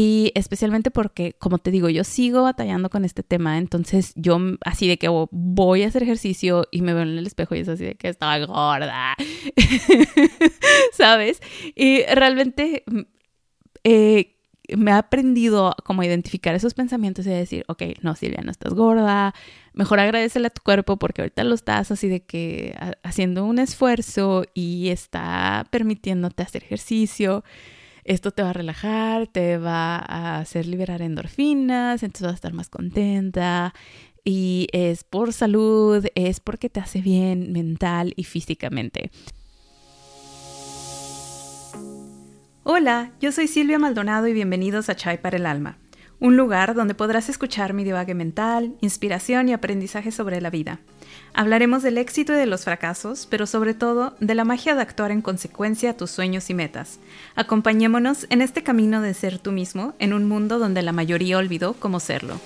Y especialmente porque, como te digo, yo sigo batallando con este tema, entonces yo así de que voy a hacer ejercicio y me veo en el espejo y es así de que estoy gorda, ¿sabes? Y realmente eh, me ha aprendido como a identificar esos pensamientos y a decir, ok, no, Silvia, no estás gorda, mejor agradecele a tu cuerpo porque ahorita lo estás así de que haciendo un esfuerzo y está permitiéndote hacer ejercicio esto te va a relajar, te va a hacer liberar endorfinas, entonces vas a estar más contenta. Y es por salud, es porque te hace bien mental y físicamente. Hola, yo soy Silvia Maldonado y bienvenidos a Chai para el Alma, un lugar donde podrás escuchar mi divague mental, inspiración y aprendizaje sobre la vida. Hablaremos del éxito y de los fracasos, pero sobre todo de la magia de actuar en consecuencia a tus sueños y metas. Acompañémonos en este camino de ser tú mismo en un mundo donde la mayoría olvidó cómo serlo.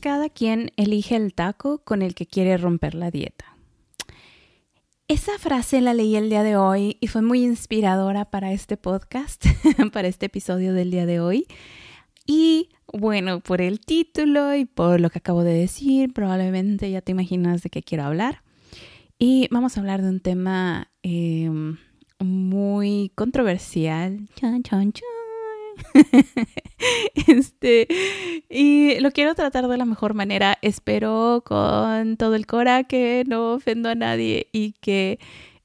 Cada quien elige el taco con el que quiere romper la dieta. Esa frase la leí el día de hoy y fue muy inspiradora para este podcast, para este episodio del día de hoy. Y bueno, por el título y por lo que acabo de decir, probablemente ya te imaginas de qué quiero hablar. Y vamos a hablar de un tema em, muy controversial. este, y lo quiero tratar de la mejor manera. Espero con todo el cora que no ofendo a nadie y que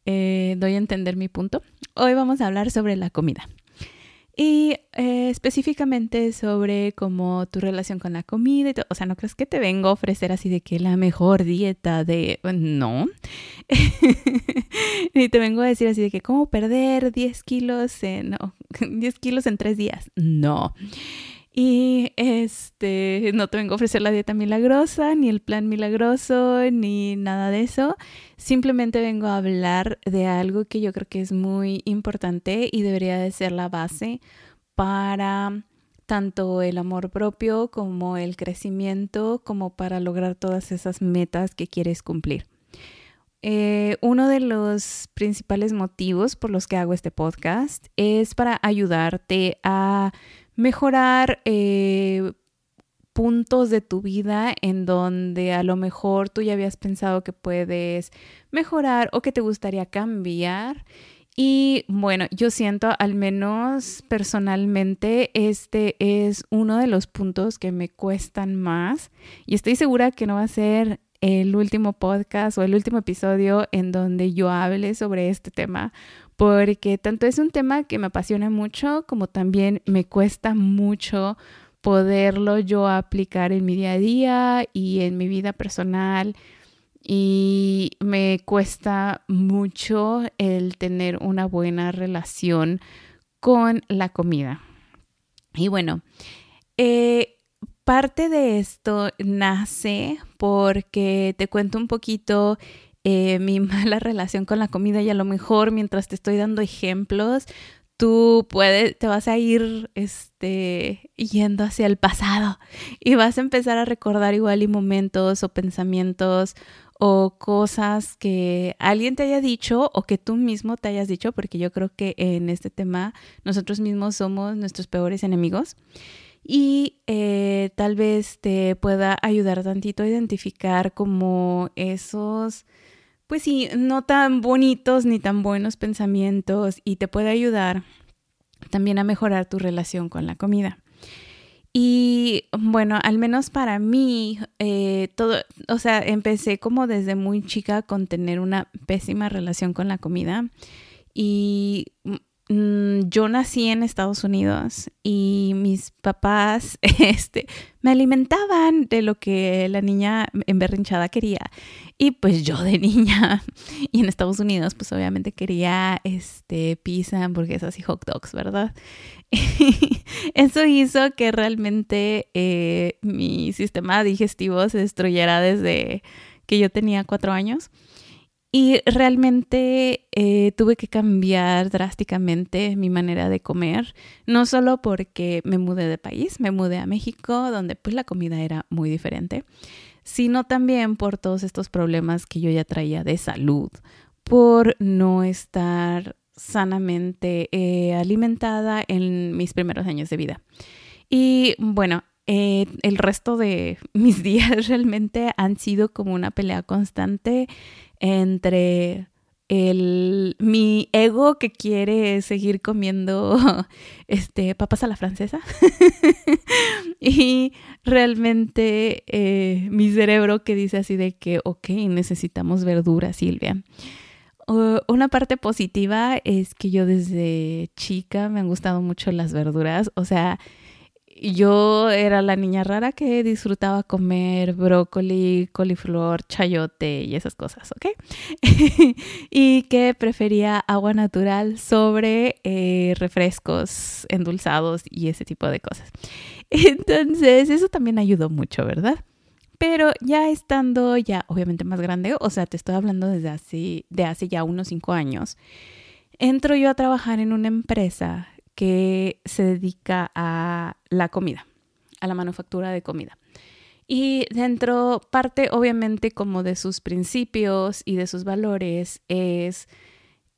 eh, doy a entender mi punto. Hoy vamos a hablar sobre la comida y eh, específicamente sobre cómo tu relación con la comida. Y o sea, no crees que te vengo a ofrecer así de que la mejor dieta de... No. y te vengo a decir así de que cómo perder 10 kilos en... No, 10 kilos en 3 días. No. Y este, no te vengo a ofrecer la dieta milagrosa, ni el plan milagroso, ni nada de eso. Simplemente vengo a hablar de algo que yo creo que es muy importante y debería de ser la base para tanto el amor propio como el crecimiento, como para lograr todas esas metas que quieres cumplir. Eh, uno de los principales motivos por los que hago este podcast es para ayudarte a mejorar eh, puntos de tu vida en donde a lo mejor tú ya habías pensado que puedes mejorar o que te gustaría cambiar. Y bueno, yo siento al menos personalmente este es uno de los puntos que me cuestan más y estoy segura que no va a ser el último podcast o el último episodio en donde yo hable sobre este tema porque tanto es un tema que me apasiona mucho como también me cuesta mucho poderlo yo aplicar en mi día a día y en mi vida personal y me cuesta mucho el tener una buena relación con la comida. Y bueno, eh, parte de esto nace porque te cuento un poquito eh, mi mala relación con la comida y a lo mejor mientras te estoy dando ejemplos, tú puedes, te vas a ir este, yendo hacia el pasado y vas a empezar a recordar igual y momentos o pensamientos o cosas que alguien te haya dicho o que tú mismo te hayas dicho, porque yo creo que en este tema nosotros mismos somos nuestros peores enemigos. Y eh, tal vez te pueda ayudar tantito a identificar como esos pues sí, no tan bonitos ni tan buenos pensamientos y te puede ayudar también a mejorar tu relación con la comida. Y bueno, al menos para mí, eh, todo, o sea, empecé como desde muy chica con tener una pésima relación con la comida. Y yo nací en Estados Unidos y mis papás este, me alimentaban de lo que la niña emberrinchada quería. Y pues yo de niña y en Estados Unidos pues obviamente quería este, pizza, hamburguesas y hot dogs, ¿verdad? eso hizo que realmente eh, mi sistema digestivo se destruyera desde que yo tenía cuatro años. Y realmente eh, tuve que cambiar drásticamente mi manera de comer, no solo porque me mudé de país, me mudé a México, donde pues la comida era muy diferente, sino también por todos estos problemas que yo ya traía de salud, por no estar sanamente eh, alimentada en mis primeros años de vida. Y bueno, eh, el resto de mis días realmente han sido como una pelea constante entre el, mi ego que quiere seguir comiendo este, papas a la francesa y realmente eh, mi cerebro que dice así de que, ok, necesitamos verdura, Silvia. una parte positiva es que yo desde chica me han gustado mucho las verduras, o sea, yo era la niña rara que disfrutaba comer brócoli, coliflor, chayote y esas cosas, ¿ok? y que prefería agua natural sobre eh, refrescos endulzados y ese tipo de cosas. Entonces, eso también ayudó mucho, ¿verdad? Pero ya estando ya obviamente más grande, o sea, te estoy hablando desde hace, de hace ya unos cinco años, entro yo a trabajar en una empresa que se dedica a la comida, a la manufactura de comida. Y dentro, parte obviamente como de sus principios y de sus valores es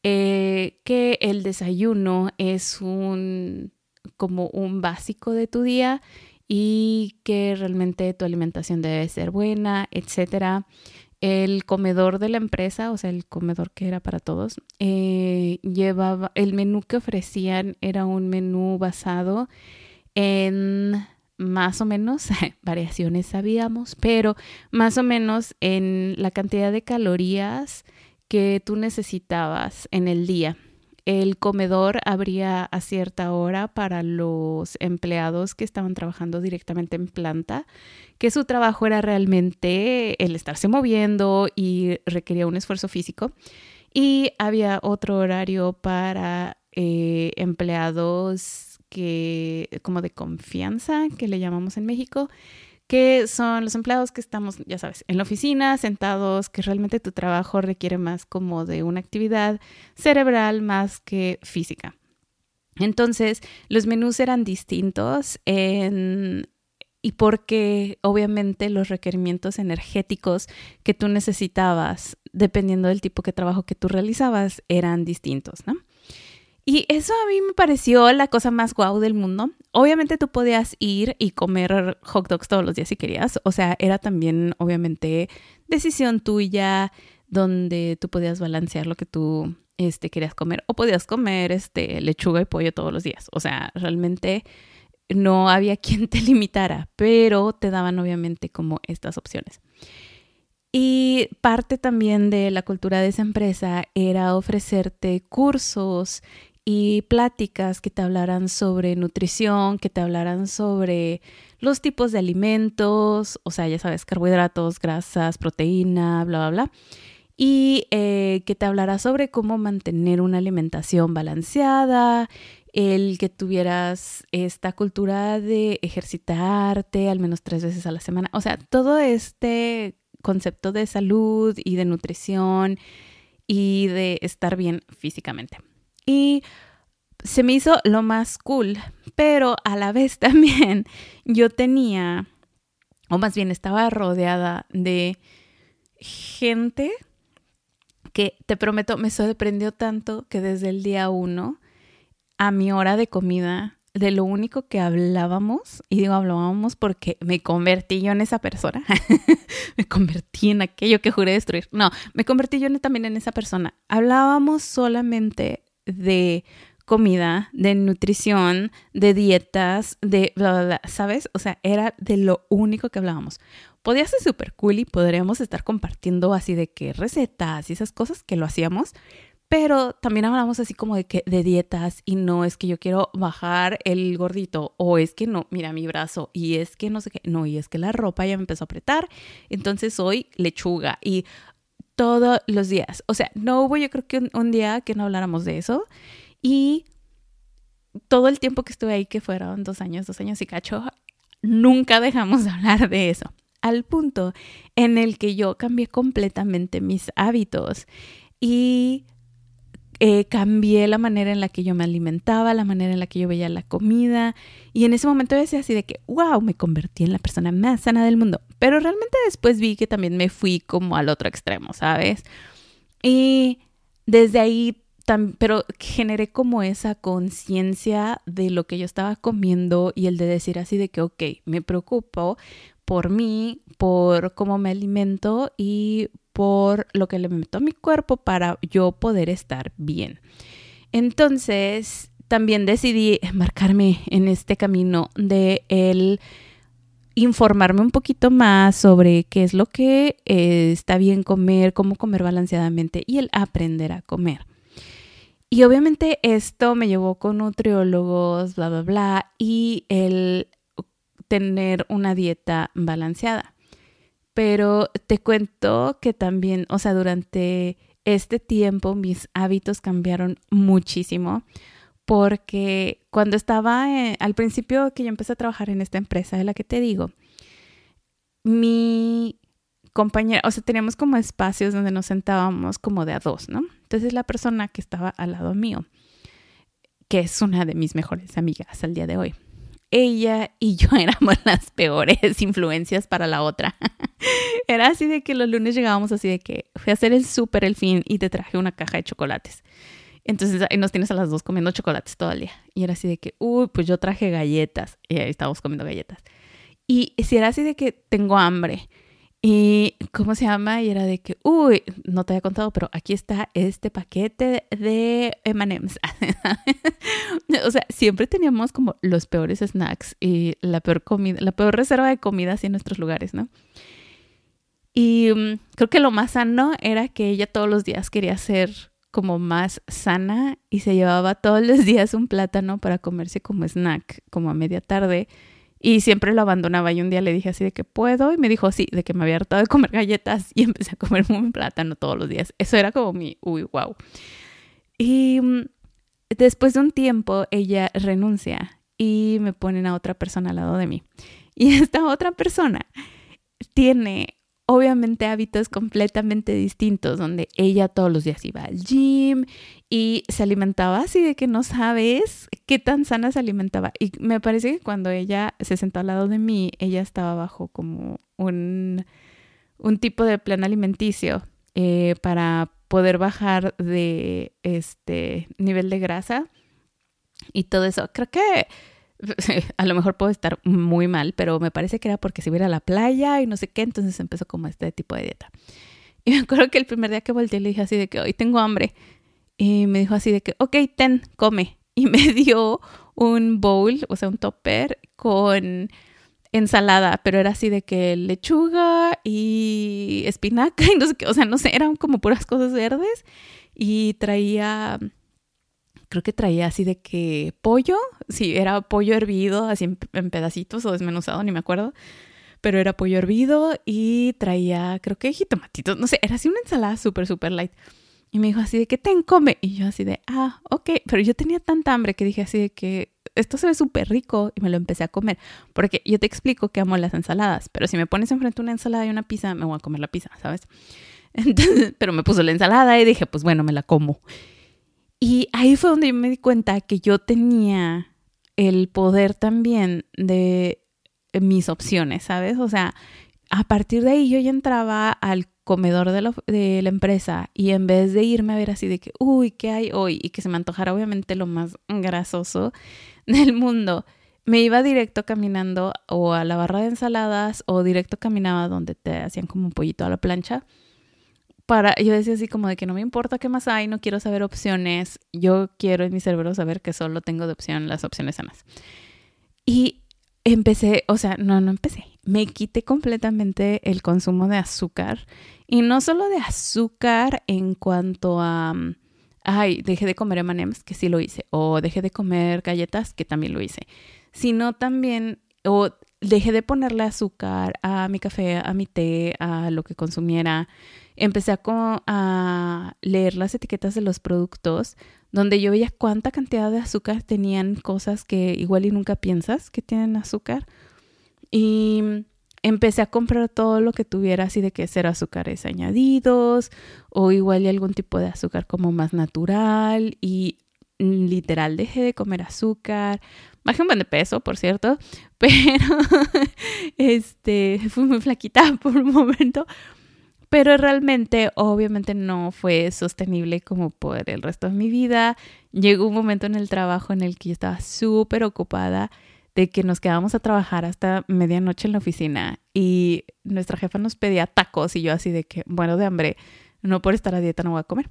eh, que el desayuno es un como un básico de tu día y que realmente tu alimentación debe ser buena, etcétera el comedor de la empresa, o sea, el comedor que era para todos, eh, llevaba, el menú que ofrecían era un menú basado en más o menos, variaciones sabíamos, pero más o menos en la cantidad de calorías que tú necesitabas en el día. El comedor abría a cierta hora para los empleados que estaban trabajando directamente en planta, que su trabajo era realmente el estarse moviendo y requería un esfuerzo físico. Y había otro horario para eh, empleados que como de confianza, que le llamamos en México, que son los empleados que estamos, ya sabes, en la oficina, sentados, que realmente tu trabajo requiere más como de una actividad cerebral más que física. Entonces, los menús eran distintos en, y porque obviamente los requerimientos energéticos que tú necesitabas, dependiendo del tipo de trabajo que tú realizabas, eran distintos, ¿no? Y eso a mí me pareció la cosa más guau del mundo. Obviamente tú podías ir y comer hot dogs todos los días si querías. O sea, era también obviamente decisión tuya donde tú podías balancear lo que tú este, querías comer. O podías comer este, lechuga y pollo todos los días. O sea, realmente no había quien te limitara, pero te daban obviamente como estas opciones. Y parte también de la cultura de esa empresa era ofrecerte cursos y pláticas que te hablaran sobre nutrición, que te hablaran sobre los tipos de alimentos, o sea, ya sabes, carbohidratos, grasas, proteína, bla, bla, bla. Y eh, que te hablara sobre cómo mantener una alimentación balanceada, el que tuvieras esta cultura de ejercitarte al menos tres veces a la semana. O sea, todo este concepto de salud y de nutrición y de estar bien físicamente. Y se me hizo lo más cool, pero a la vez también yo tenía, o más bien estaba rodeada de gente que te prometo me sorprendió tanto que desde el día uno a mi hora de comida, de lo único que hablábamos, y digo hablábamos porque me convertí yo en esa persona, me convertí en aquello que juré destruir, no, me convertí yo también en esa persona, hablábamos solamente de comida, de nutrición, de dietas, de bla, bla, bla, ¿sabes? O sea, era de lo único que hablábamos. Podía ser súper cool y podríamos estar compartiendo así de qué recetas y esas cosas que lo hacíamos, pero también hablamos así como de que de dietas y no es que yo quiero bajar el gordito o es que no, mira mi brazo y es que no sé qué, no, y es que la ropa ya me empezó a apretar, entonces soy lechuga y todos los días. O sea, no hubo yo creo que un, día que no habláramos de eso. Y todo el tiempo que estuve ahí, que fueron dos años, dos años y cacho, nunca dejamos de hablar de eso. al punto en el que yo cambié completamente mis hábitos y eh, cambié la manera en la que yo me alimentaba, la manera en la que yo veía la comida. Y en ese momento decía así de que, wow, me convertí en la persona más sana del mundo. Pero realmente después vi que también me fui como al otro extremo, ¿sabes? Y desde ahí, pero generé como esa conciencia de lo que yo estaba comiendo y el de decir así de que, ok, me preocupo por mí, por cómo me alimento y por lo que le meto a mi cuerpo para yo poder estar bien. Entonces, también decidí embarcarme en este camino de el informarme un poquito más sobre qué es lo que eh, está bien comer, cómo comer balanceadamente y el aprender a comer. Y obviamente esto me llevó con nutriólogos, bla, bla, bla, y el tener una dieta balanceada. Pero te cuento que también, o sea, durante este tiempo mis hábitos cambiaron muchísimo porque cuando estaba eh, al principio que yo empecé a trabajar en esta empresa de la que te digo, mi compañera, o sea, teníamos como espacios donde nos sentábamos como de a dos, ¿no? Entonces la persona que estaba al lado mío, que es una de mis mejores amigas al día de hoy, ella y yo éramos las peores influencias para la otra. Era así de que los lunes llegábamos así de que fui a hacer el súper el fin y te traje una caja de chocolates. Entonces nos tienes a las dos comiendo chocolates todo el día. Y era así de que, uy, pues yo traje galletas. Y ahí estábamos comiendo galletas. Y si era así de que tengo hambre. Y, ¿cómo se llama? Y era de que, uy, no te había contado, pero aquí está este paquete de M&M's. o sea, siempre teníamos como los peores snacks y la peor comida, la peor reserva de comida así en nuestros lugares, ¿no? Y mm, creo que lo más sano era que ella todos los días quería ser como más sana y se llevaba todos los días un plátano para comerse como snack, como a media tarde y siempre lo abandonaba. Y un día le dije así de que puedo. Y me dijo sí, de que me había hartado de comer galletas. Y empecé a comer un plátano todos los días. Eso era como mi, uy, wow. Y mm, después de un tiempo, ella renuncia y me ponen a otra persona al lado de mí. Y esta otra persona tiene obviamente hábitos completamente distintos, donde ella todos los días iba al gym y se alimentaba así de que no sabes qué tan sana se alimentaba. Y me parece que cuando ella se sentó al lado de mí, ella estaba bajo como un, un tipo de plan alimenticio eh, para poder bajar de este nivel de grasa y todo eso. Creo que a lo mejor puedo estar muy mal, pero me parece que era porque se iba a la playa y no sé qué, entonces empezó como este tipo de dieta. Y me acuerdo que el primer día que volteé le dije así de que hoy tengo hambre. Y me dijo así de que, ok, ten, come. Y me dio un bowl, o sea, un topper con ensalada, pero era así de que lechuga y espinaca y no sé qué, o sea, no sé, eran como puras cosas verdes y traía creo que traía así de que pollo, sí, era pollo hervido, así en, pedacitos o desmenuzado, ni me acuerdo, pero era pollo hervido y traía, creo que jitomatitos, no sé, era así una ensalada súper, súper light. Y me dijo así de que ten, come. Y yo así de, ah, ok. Pero yo tenía tanta hambre que dije así de que esto se ve súper rico y me lo empecé a comer. Porque yo te explico que amo las ensaladas, pero si me pones enfrente una ensalada y una pizza, me voy a comer la pizza, ¿sabes? Pero me puso la ensalada y dije, pues bueno, me la como. Y ahí fue donde yo me di cuenta que yo tenía el poder también de mis opciones, ¿sabes? O sea, a partir de ahí yo ya entraba al comedor de, de, la empresa y en vez de irme a ver así de que, uy, ¿qué hay hoy? Y que se me antojara obviamente lo más grasoso del mundo, me iba directo caminando o a la barra de ensaladas o directo caminaba donde te hacían como un pollito a la plancha para, yo decía así como de que no me importa qué más hay, no quiero saber opciones, yo quiero en mi cerebro saber que solo tengo de opción las opciones sanas. Y empecé, o sea, no, no empecé, me quité completamente el consumo de azúcar y no solo de azúcar en cuanto a, ay, dejé de comer M&M's, que sí lo hice, o dejé de comer galletas, que también lo hice, sino también, o dejé de ponerle azúcar a mi café, a mi té, a lo que consumiera empecé a, a leer las etiquetas de los productos donde yo veía cuánta cantidad de azúcar tenían cosas que igual y nunca piensas que tienen azúcar. Y empecé a comprar todo lo que tuviera así de que ser azúcares añadidos o igual y algún tipo de azúcar como más natural y literal dejé de comer azúcar. Bajé un buen de peso, por cierto, pero este fui muy flaquita por un momento, pero realmente obviamente no fue sostenible como por el resto de mi vida. Llegó un momento en el trabajo en el que yo estaba súper ocupada de que nos quedábamos a trabajar hasta medianoche en la oficina y nuestra jefa nos pedía tacos y yo así de que, bueno, de hambre, no por estar a dieta no voy a comer.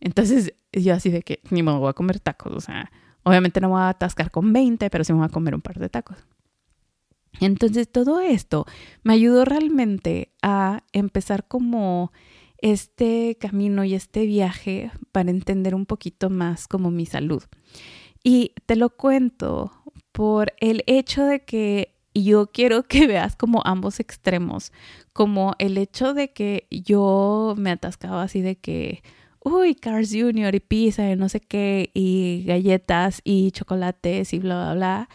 Entonces yo así de que ni me voy a comer tacos, o sea, obviamente no voy a atascar con 20, pero sí me voy a comer un par de tacos. Entonces todo esto me ayudó realmente a empezar como este camino y este viaje para entender un poquito más como mi salud. Y te lo cuento por el hecho de que yo quiero que veas como ambos extremos, como el hecho de que yo me atascaba así de que, uy, Cars Junior y pizza y no sé qué, y galletas y chocolates y bla, bla, bla,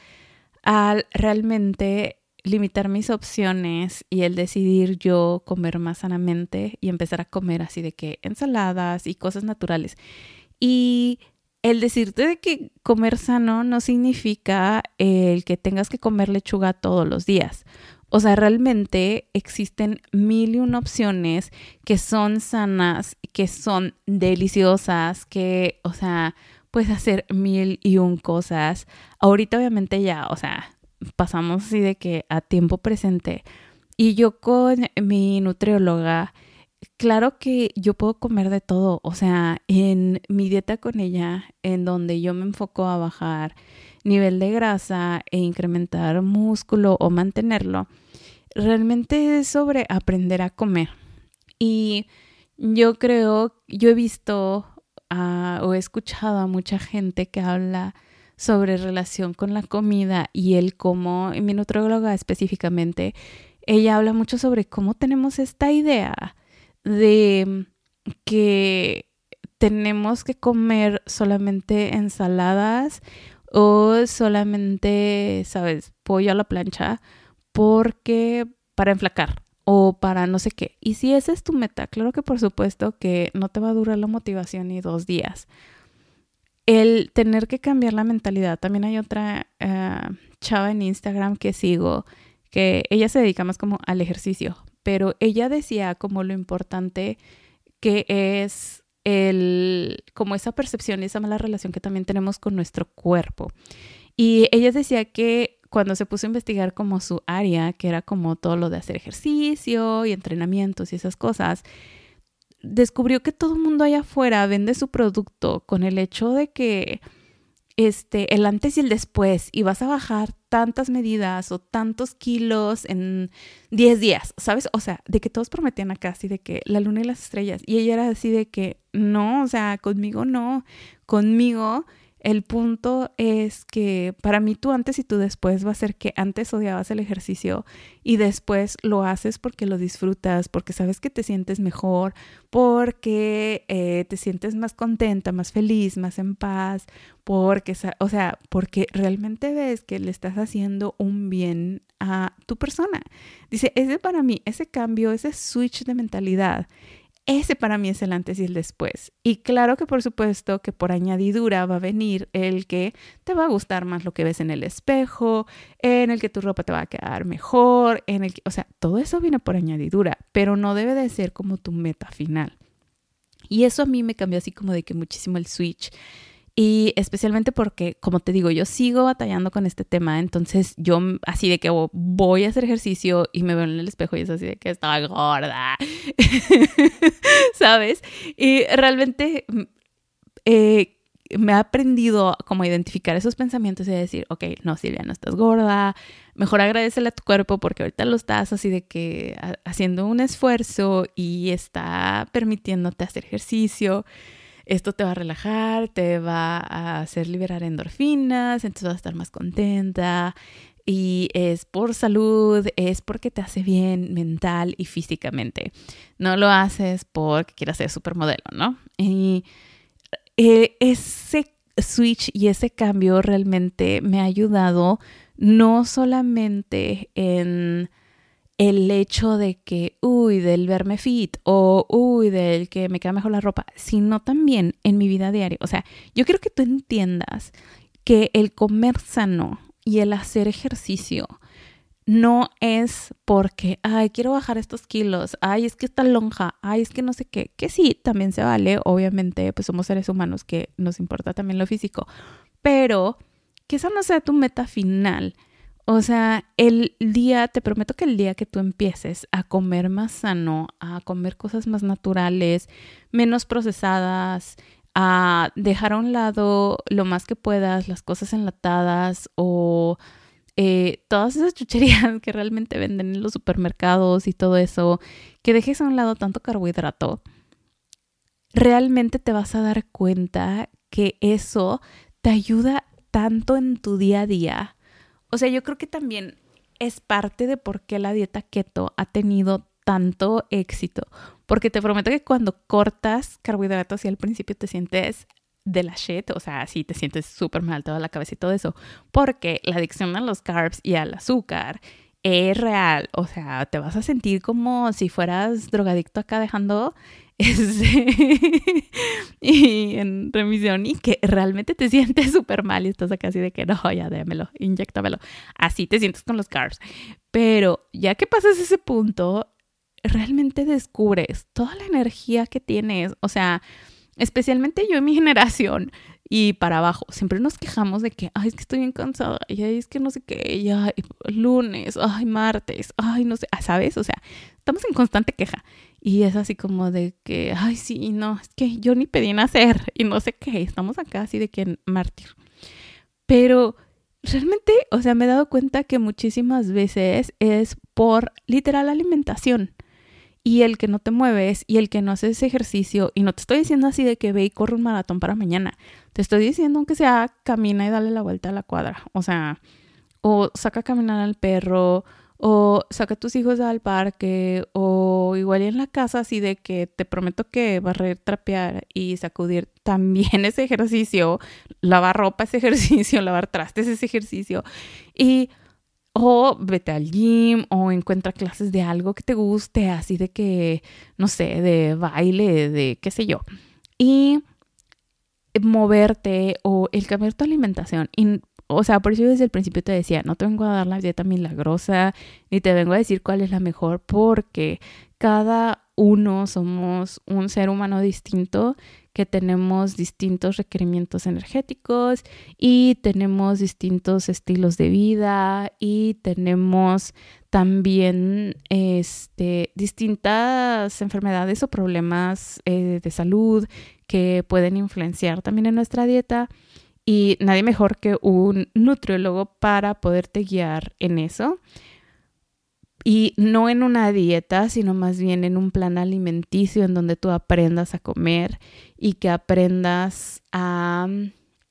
al realmente limitar mis opciones y el decidir yo comer más sanamente y empezar a comer así de que ensaladas y cosas naturales. Y el decirte de que comer sano no significa el que tengas que comer lechuga todos los días. O sea, realmente existen mil y una opciones que son sanas, que son deliciosas, que, o sea, puedes hacer mil y un cosas. Ahorita obviamente ya, o sea, pasamos así de que a tiempo presente. Y yo con mi nutrióloga claro que yo puedo comer de todo, o sea, en mi dieta con ella, en donde yo me enfoco a bajar nivel de grasa e incrementar músculo o mantenerlo, realmente es sobre aprender a comer. Y yo creo, yo he visto o he escuchado a mucha gente que habla sobre relación con la comida y el cómo, mi nutróloga específicamente, ella habla mucho sobre cómo tenemos esta idea de que tenemos que comer solamente ensaladas o solamente, sabes, pollo a la plancha porque para enflacar o para no sé qué. Y si esa es tu meta, claro que por supuesto que no te va a durar la motivación ni dos días. El tener que cambiar la mentalidad. También hay otra eh, chava en Instagram que sigo que ella se dedica más como al ejercicio, pero ella decía como lo importante que es el, como esa percepción y esa mala relación que también tenemos con nuestro cuerpo. Y ella decía que cuando se puso a investigar como su área, que era como todo lo de hacer ejercicio y entrenamientos y esas cosas, descubrió que todo el mundo allá afuera vende su producto con el hecho de que este, el antes y el después y vas a bajar tantas medidas o tantos kilos en 10 días, ¿sabes? O sea, de que todos prometían acá así de que la luna y las estrellas y ella era así de que no, o sea, conmigo no, conmigo el punto es que para mí tú antes y tú después va a ser que antes odiabas el ejercicio y después lo haces porque lo disfrutas, porque sabes que te sientes mejor, porque eh, te sientes más contenta, más feliz, más en paz, porque, o sea, porque realmente ves que le estás haciendo un bien a tu persona. Dice, ese para mí, ese cambio, ese switch de mentalidad ese para mí es el antes y el después. Y claro que por supuesto que por añadidura va a venir el que te va a gustar más lo que ves en el espejo, en el que tu ropa te va a quedar mejor, en el que, o sea, todo eso viene por añadidura, pero no debe de ser como tu meta final. Y eso a mí me cambió así como de que muchísimo el switch y especialmente porque, como te digo, yo sigo batallando con este tema, entonces yo así de que voy a hacer ejercicio y me veo en el espejo y es así de que estaba gorda, ¿sabes? Y realmente mm, eh, me ha aprendido como a identificar esos pensamientos y a decir, ok, no, Silvia, no estás gorda, mejor agradecele a tu cuerpo porque ahorita lo estás así de que haciendo un esfuerzo y está permitiéndote hacer ejercicio esto te va a relajar, te va a hacer liberar endorfinas, entonces vas a estar más contenta. Y es por salud, es porque te hace bien mental y físicamente. No lo haces porque quieras ser supermodelo, ¿no? Y eh, ese switch y ese cambio realmente me ha ayudado no solamente en el hecho de que, uy, del verme fit o, uy, del que me queda mejor la ropa, sino también en mi vida diaria. O sea, yo quiero que tú entiendas que el comer sano y el hacer ejercicio no es porque, ay, quiero bajar estos kilos, ay, es que está lonja, ay, es que no sé qué, que sí, también se vale, obviamente, pues somos seres humanos que nos importa también lo físico, pero que esa no sea tu meta final. O sea, el día, te prometo que el día que tú empieces a comer más sano, a comer cosas más naturales, menos procesadas, a dejar a un lado lo más que puedas las cosas enlatadas o eh, todas esas chucherías que realmente venden en los supermercados y todo eso, que dejes a un lado tanto carbohidrato, realmente te vas a dar cuenta que eso te ayuda tanto en tu día a día. O sea, yo creo que también es parte de por qué la dieta keto ha tenido tanto éxito. Porque te prometo que cuando cortas carbohidratos y al principio te sientes de la shit, o sea, sí te sientes súper mal toda la cabeza y todo eso, porque la adicción a los carbs y al azúcar es real, o sea, te vas a sentir como si fueras drogadicto acá dejando y en remisión y que realmente te sientes súper mal y estás acá así de que no, ya démelo, inyectamelo. Así te sientes con los carbs. Pero ya que pasas ese punto, realmente descubres toda la energía que tienes, o sea, especialmente yo en mi generación y para abajo, siempre nos quejamos de que, ay, es que estoy bien cansada, y ay, es que no sé qué, ya, lunes, ay, martes, ay, no sé, ¿sabes? O sea, estamos en constante queja. Y es así como de que, ay, sí, no, es que yo ni pedí nacer y no sé qué, estamos acá así de que mártir. Pero realmente, o sea, me he dado cuenta que muchísimas veces es por literal alimentación y el que no te mueves y el que no haces ejercicio, y no te estoy diciendo así de que ve y corre un maratón para mañana, te estoy diciendo aunque sea camina y dale la vuelta a la cuadra, o sea, o saca a caminar al perro, o saca a tus hijos al parque, o igual en la casa así de que te prometo que barrer, trapear y sacudir también ese ejercicio, lavar ropa ese ejercicio, lavar trastes ese ejercicio, y o vete al gym o encuentra clases de algo que te guste, así de que, no sé, de baile, de qué sé yo. Y moverte o el cambiar tu alimentación. Y, o sea, por eso yo desde el principio te decía, no te vengo a dar la dieta milagrosa, ni te vengo a decir cuál es la mejor, porque cada uno somos un ser humano distinto que tenemos distintos requerimientos energéticos y tenemos distintos estilos de vida y tenemos también este, distintas enfermedades o problemas eh, de salud que pueden influenciar también en nuestra dieta y nadie mejor que un nutriólogo para poderte guiar en eso. Y no en una dieta, sino más bien en un plan alimenticio en donde tú aprendas a comer y que aprendas a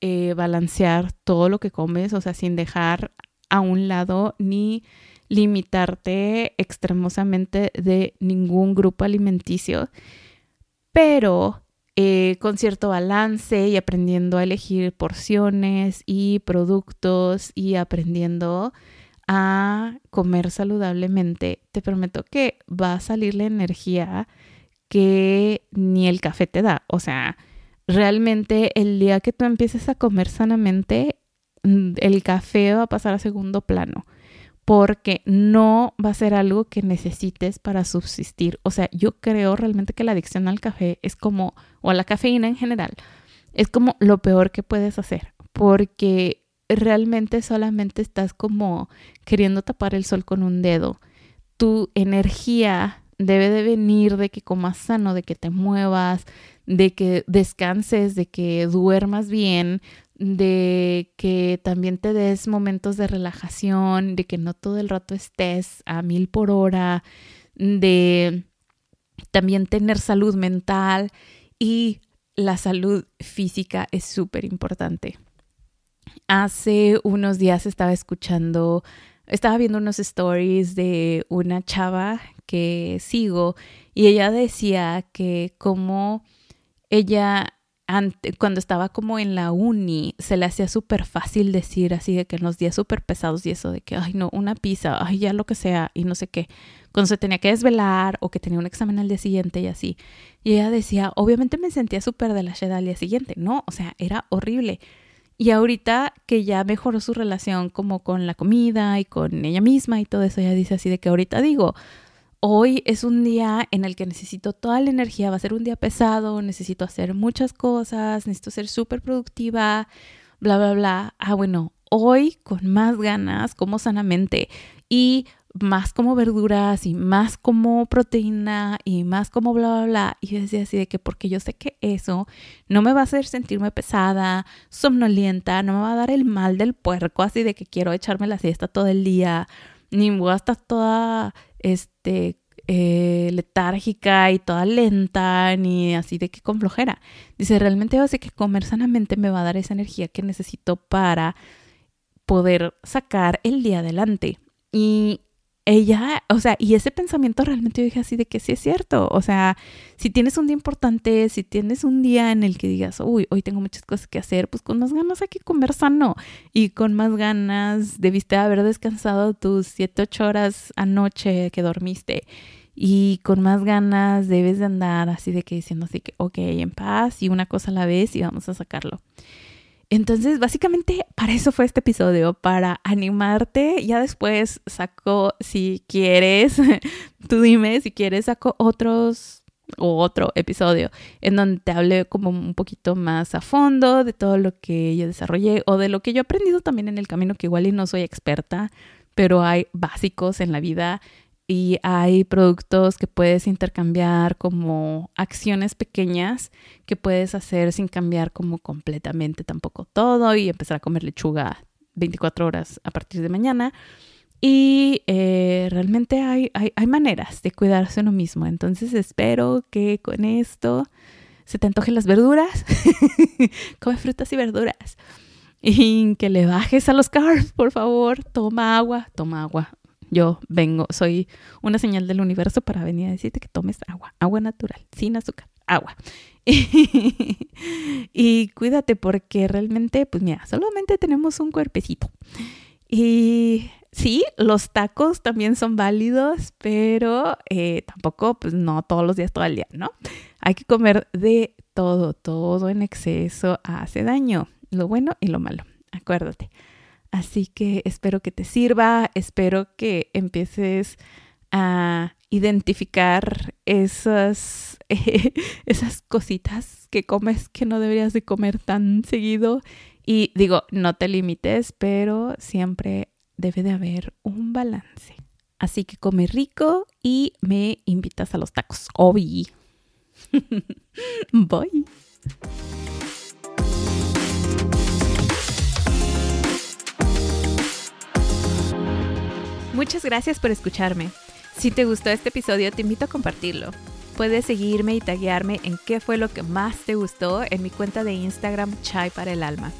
eh, balancear todo lo que comes, o sea, sin dejar a un lado ni limitarte extremosamente de ningún grupo alimenticio, pero eh, con cierto balance y aprendiendo a elegir porciones y productos y aprendiendo a comer saludablemente, te prometo que va a salir la energía que ni el café te da. O sea, realmente el día que tú empieces a comer sanamente, mm, el café va a pasar a segundo plano porque no va a ser algo que necesites para subsistir. O sea, yo creo realmente que la adicción al café es como, o a la cafeína en general, es como lo peor que puedes hacer, porque realmente solamente estás como queriendo tapar el sol con un dedo. Tu energía debe de venir de que comas sano, de que te muevas, de que descanses, de que duermas bien, de que también te des momentos de relajación, de que no todo el rato estés a mil por hora, de también tener salud mental y la salud física es súper importante. Hace unos días estaba escuchando, estaba viendo unos stories de una chava que sigo y ella decía que como ella cuando estaba como en la uni, se le hacía súper fácil decir así de que en los días súper pesados y eso de que, ay no, una pizza, ay ya lo que sea y no sé qué, cuando se tenía que desvelar o que tenía un examen al día siguiente y así. Y ella decía, obviamente me sentía súper de la sheda al día siguiente, no, o sea, era horrible. Y ahorita que ya mejoró su relación como con la comida y con ella misma y todo eso, ella dice así de que ahorita digo, hoy es un día en el que necesito toda la energía, va a ser un día pesado, necesito hacer muchas cosas, necesito ser súper productiva, bla, bla, bla. Ah, bueno, hoy con más ganas, como sanamente y más como verduras y más como proteína y más como bla, bla, bla. Y yo decía así de que porque yo sé que eso no me va a hacer sentirme pesada, somnolienta, no me va a dar el mal del puerco, así de que quiero echarme la siesta todo el día, ni voy a estar toda este, eh, letárgica y toda lenta, ni así de que con flojera. Dice, realmente yo sé que comer sanamente me va a dar esa energía que necesito para poder sacar el día adelante. Y ella, o sea, y ese pensamiento realmente yo dije así de que sí es cierto, o sea, si tienes un día importante, si tienes un día en el que digas, uy, hoy tengo muchas cosas que hacer, pues con más ganas hay que comer sano y con más ganas debiste haber descansado tus 7, 8 horas anoche que dormiste y con más ganas debes de andar así de que diciendo así que, ok, en paz y una cosa a la vez y vamos a sacarlo. Entonces, básicamente para eso fue este episodio, para animarte. Ya después saco, si quieres, tú dime si quieres, saco otros o otro episodio en donde te hable como un poquito más a fondo de todo lo que yo desarrollé o de lo que yo he aprendido también en el camino, que igual y no soy experta, pero hay básicos en la vida y hay productos que puedes intercambiar como acciones pequeñas que puedes hacer sin cambiar como completamente tampoco todo y empezar a comer lechuga 24 horas a partir de mañana. Y eh, realmente hay, hay, hay, maneras de cuidarse uno mismo. Entonces espero que con esto se te antojen las verduras. Come frutas y verduras. Y que le bajes a los carbs, por favor. Toma agua, toma agua yo vengo, soy una señal del universo para venir a decirte que tomes agua, agua natural, sin azúcar, agua. y cuídate porque realmente, pues mira, solamente tenemos un cuerpecito. Y sí, los tacos también son válidos, pero eh, tampoco, pues no todos los días, todo el día, ¿no? Hay que comer de todo, todo en exceso hace daño, lo bueno y lo malo, acuérdate. Así que espero que te sirva, espero que empieces a identificar esas, esas cositas que comes que no deberías de comer tan seguido. Y digo, no te limites, pero siempre debe de haber un balance. Así que come rico y me invitas a los tacos. Obi. Bye. Muchas gracias por escucharme. Si te gustó este episodio, te invito a compartirlo. Puedes seguirme y taguearme en qué fue lo que más te gustó en mi cuenta de Instagram Chai para el Alma.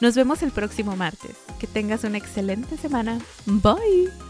Nos vemos el próximo martes. Que tengas una excelente semana. Bye.